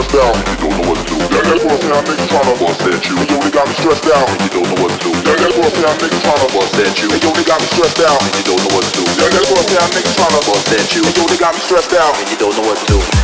out and you don't know what to do. That that boy say I'm niggas tryna bust at you, you only got me stressed out and you don't know what to do. That that boy say I'm niggas tryna bust at you, you only got me stressed out and you don't know what to do. That that boy say I'm niggas tryna bust at you, you only got me stressed out and you don't know what to do.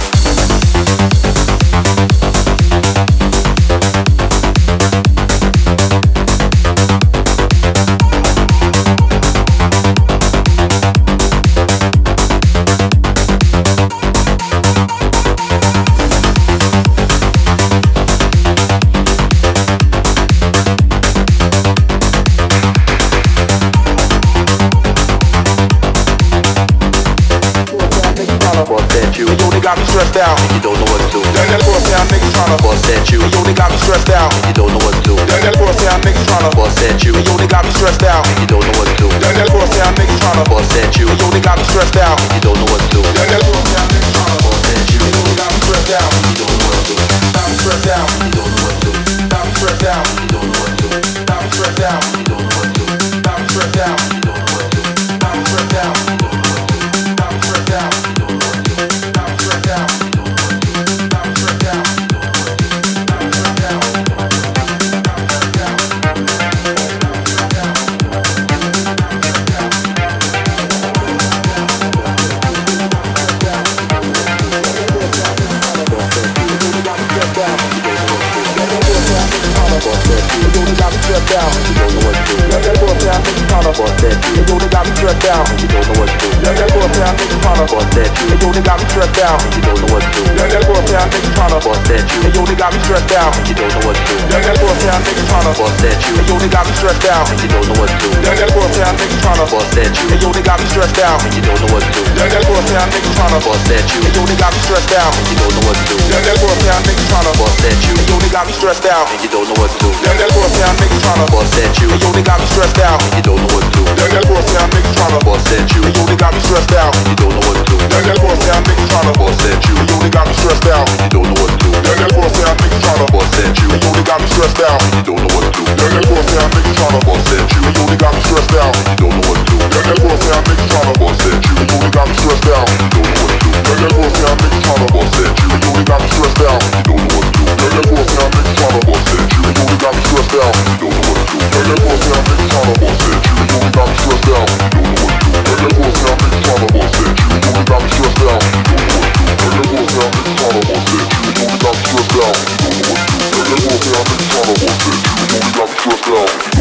Stressed out and you don't know what to do. That that say I'm niggas tryna bust at you. You only got me stressed out and you don't know what to do. That that say I'm niggas tryna bust at you. You only got me stressed out and you don't know what to do. That that say I'm niggas tryna bust at you. You only got me stressed out and you don't know what to do. That that down, you don't know what to do. Let that boy I think you tryna bust that you. You only got me stressed out, you don't know what to do. Let that boy I think bust only got me stressed out, you don't know what to do. That I think bust only got me stressed out, you don't know what to do. Let that boy I think bust only got me stressed out, you don't know what to do. That I think bust only got me stressed out, you don't know what to do. Let that boy I think bust only got me stressed out, you don't know what to do. I bust that you. Got me stressed out, and you don't know what to do. Let that I think you tryna bust at you. You only got me stressed out and you don't know what to do. That that say I'm niggas tryna bust at you. You only got me stressed out grow.